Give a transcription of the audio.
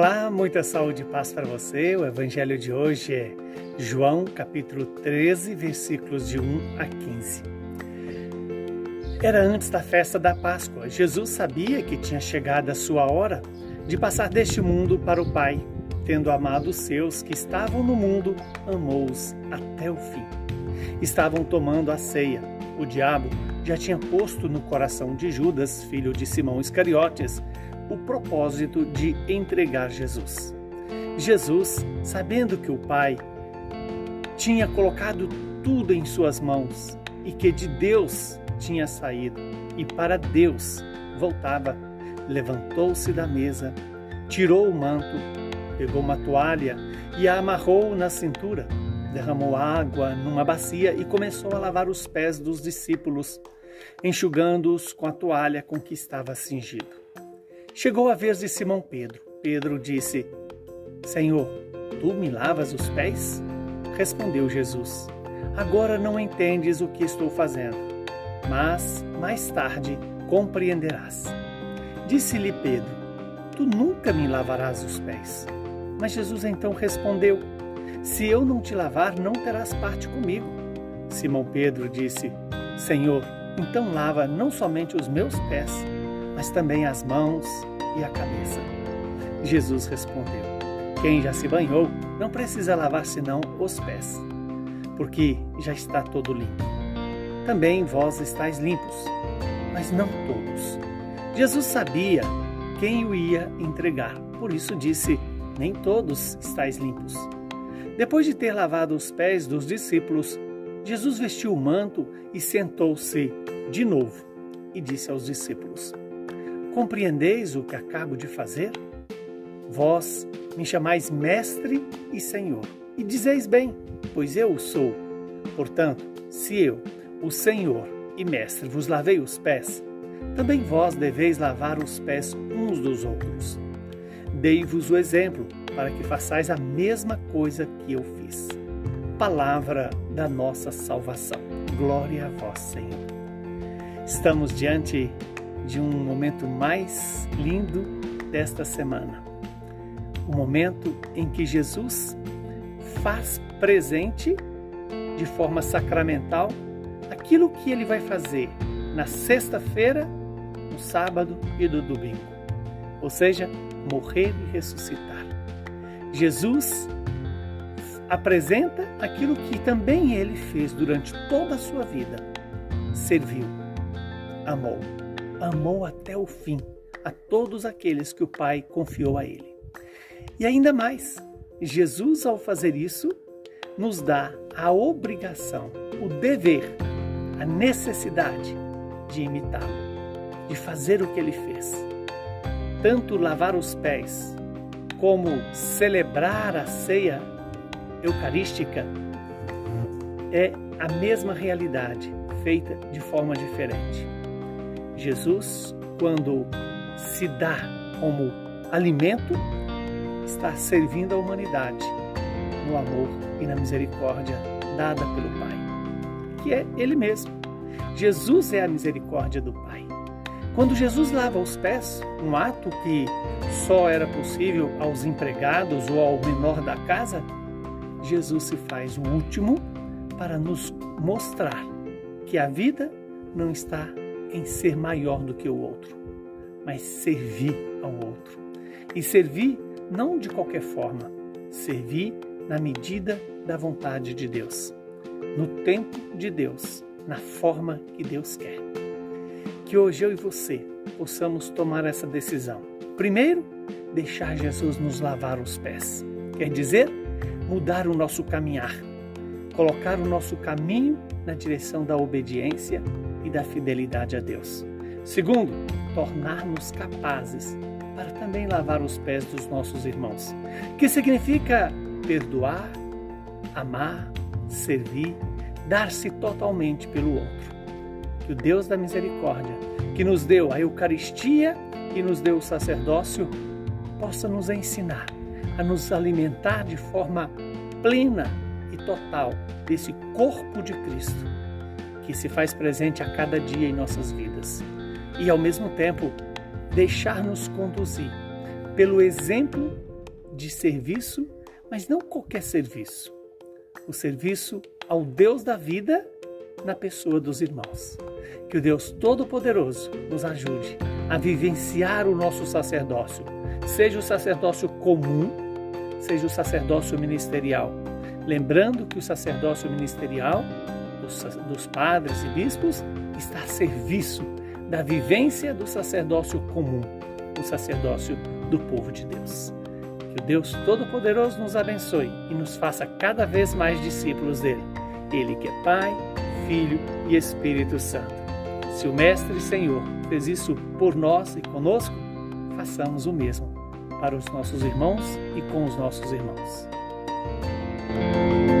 Olá, muita saúde e paz para você. O evangelho de hoje é João, capítulo 13, versículos de 1 a 15. Era antes da festa da Páscoa. Jesus sabia que tinha chegado a sua hora de passar deste mundo para o Pai. Tendo amado os seus que estavam no mundo, amou-os até o fim. Estavam tomando a ceia. O diabo já tinha posto no coração de Judas, filho de Simão Iscariotes, o propósito de entregar Jesus. Jesus, sabendo que o Pai tinha colocado tudo em suas mãos e que de Deus tinha saído e para Deus voltava, levantou-se da mesa, tirou o manto, pegou uma toalha e a amarrou na cintura, derramou água numa bacia e começou a lavar os pés dos discípulos, enxugando-os com a toalha com que estava cingido. Chegou a vez de Simão Pedro. Pedro disse: Senhor, tu me lavas os pés? Respondeu Jesus: Agora não entendes o que estou fazendo, mas mais tarde compreenderás. Disse-lhe Pedro: Tu nunca me lavarás os pés. Mas Jesus então respondeu: Se eu não te lavar, não terás parte comigo. Simão Pedro disse: Senhor, então lava não somente os meus pés, mas também as mãos e a cabeça. Jesus respondeu: Quem já se banhou não precisa lavar senão os pés, porque já está todo limpo. Também vós estáis limpos, mas não todos. Jesus sabia quem o ia entregar, por isso disse: Nem todos estáis limpos. Depois de ter lavado os pés dos discípulos, Jesus vestiu o manto e sentou-se de novo e disse aos discípulos: Compreendeis o que acabo de fazer? Vós me chamais Mestre e Senhor, e dizeis bem, pois eu o sou. Portanto, se eu, o Senhor e Mestre, vos lavei os pés, também vós deveis lavar os pés uns dos outros. Dei-vos o exemplo para que façais a mesma coisa que eu fiz. Palavra da nossa salvação. Glória a vós, Senhor. Estamos diante de um momento mais lindo desta semana. O momento em que Jesus faz presente de forma sacramental aquilo que ele vai fazer na sexta-feira, no sábado e no domingo. Ou seja, morrer e ressuscitar. Jesus apresenta aquilo que também ele fez durante toda a sua vida. Serviu, amou amou até o fim a todos aqueles que o Pai confiou a ele. E ainda mais, Jesus, ao fazer isso, nos dá a obrigação, o dever, a necessidade de imitá-lo, de fazer o que ele fez. Tanto lavar os pés, como celebrar a ceia eucarística, é a mesma realidade, feita de forma diferente. Jesus, quando se dá como alimento, está servindo a humanidade no amor e na misericórdia dada pelo Pai, que é Ele mesmo. Jesus é a misericórdia do Pai. Quando Jesus lava os pés, um ato que só era possível aos empregados ou ao menor da casa, Jesus se faz o último para nos mostrar que a vida não está em ser maior do que o outro, mas servir ao outro. E servir não de qualquer forma, servir na medida da vontade de Deus, no tempo de Deus, na forma que Deus quer. Que hoje eu e você possamos tomar essa decisão. Primeiro, deixar Jesus nos lavar os pés. Quer dizer, mudar o nosso caminhar, colocar o nosso caminho na direção da obediência e da fidelidade a Deus. Segundo, tornar-nos capazes para também lavar os pés dos nossos irmãos, que significa perdoar, amar, servir, dar-se totalmente pelo outro. Que o Deus da misericórdia, que nos deu a Eucaristia e nos deu o sacerdócio, possa nos ensinar a nos alimentar de forma plena e total desse corpo de Cristo que se faz presente a cada dia em nossas vidas. E ao mesmo tempo, deixar-nos conduzir pelo exemplo de serviço, mas não qualquer serviço. O serviço ao Deus da vida na pessoa dos irmãos. Que o Deus Todo-Poderoso nos ajude a vivenciar o nosso sacerdócio, seja o sacerdócio comum, seja o sacerdócio ministerial. Lembrando que o sacerdócio ministerial dos, dos padres e bispos está a serviço da vivência do sacerdócio comum, o sacerdócio do povo de Deus. Que o Deus Todo-Poderoso nos abençoe e nos faça cada vez mais discípulos dele. Ele que é Pai, Filho e Espírito Santo. Se o Mestre e Senhor fez isso por nós e conosco, façamos o mesmo para os nossos irmãos e com os nossos irmãos. Música